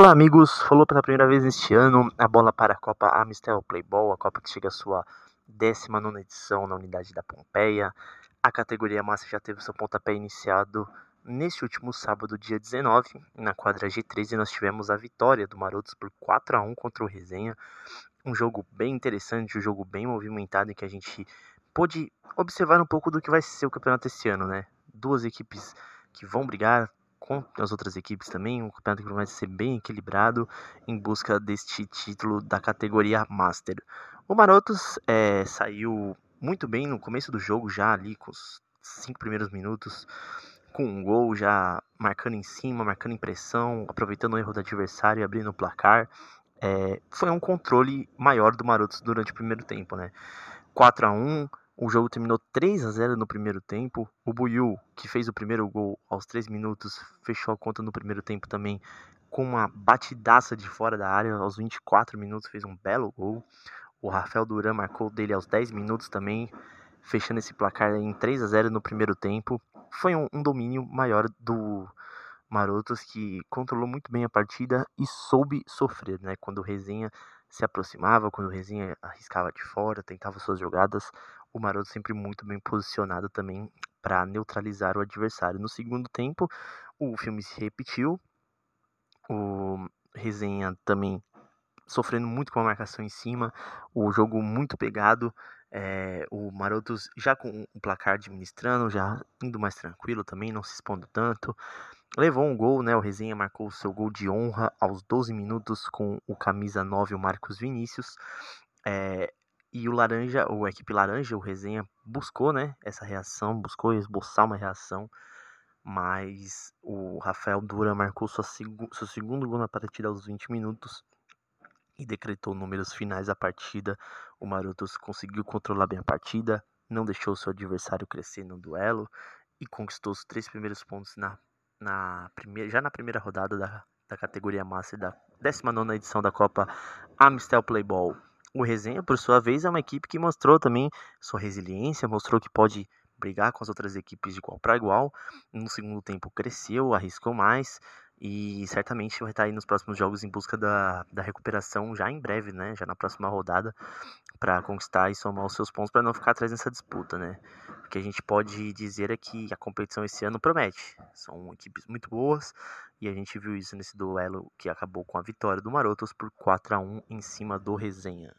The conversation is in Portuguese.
Olá, amigos. Falou pela primeira vez este ano a bola para a Copa Amistel Playball, a Copa que chega à sua 19 edição na unidade da Pompeia. A categoria Massa já teve seu pontapé iniciado neste último sábado, dia 19, na quadra G13, nós tivemos a vitória do Marotos por 4 a 1 contra o Resenha. Um jogo bem interessante, um jogo bem movimentado em que a gente pôde observar um pouco do que vai ser o campeonato esse ano, né? Duas equipes que vão brigar com as outras equipes também, um campeonato que vai ser bem equilibrado em busca deste título da categoria Master. O Marotos é, saiu muito bem no começo do jogo, já ali com os cinco primeiros minutos, com um gol já marcando em cima, marcando impressão, aproveitando o erro do adversário e abrindo o placar. É, foi um controle maior do Marotos durante o primeiro tempo, né? 4 a 1 o jogo terminou 3 a 0 no primeiro tempo. O Buiu, que fez o primeiro gol aos 3 minutos, fechou a conta no primeiro tempo também com uma batidaça de fora da área. Aos 24 minutos fez um belo gol. O Rafael Duran marcou dele aos 10 minutos também, fechando esse placar em 3 a 0 no primeiro tempo. Foi um, um domínio maior do Marotos que controlou muito bem a partida e soube sofrer, né? Quando o Resenha se aproximava, quando o Resenha arriscava de fora, tentava suas jogadas, o Maroto sempre muito bem posicionado também para neutralizar o adversário. No segundo tempo, o filme se repetiu, o Resenha também sofrendo muito com a marcação em cima, o jogo muito pegado, é, o Marotos já com o placar administrando, já indo mais tranquilo também, não se expondo tanto. Levou um gol, né? O Resenha marcou o seu gol de honra aos 12 minutos com o camisa 9, o Marcos Vinícius. É, e o Laranja, ou a equipe Laranja, o Resenha, buscou né, essa reação, buscou esboçar uma reação, mas o Rafael Dura marcou sua seg seu segundo gol na partida aos 20 minutos e decretou números finais da partida. O Marotos conseguiu controlar bem a partida, não deixou seu adversário crescer no duelo e conquistou os três primeiros pontos na, na primeira, já na primeira rodada da, da categoria Master da 19 edição da Copa Amistel Playball. O Resenha, por sua vez, é uma equipe que mostrou também sua resiliência, mostrou que pode brigar com as outras equipes de igual para igual. No segundo tempo cresceu, arriscou mais e certamente vai estar aí nos próximos jogos em busca da, da recuperação já em breve, né? Já na próxima rodada, para conquistar e somar os seus pontos para não ficar atrás nessa disputa, né? O que a gente pode dizer é que a competição esse ano promete. São equipes muito boas e a gente viu isso nesse duelo que acabou com a vitória do Marotos por 4 a 1 em cima do Resenha.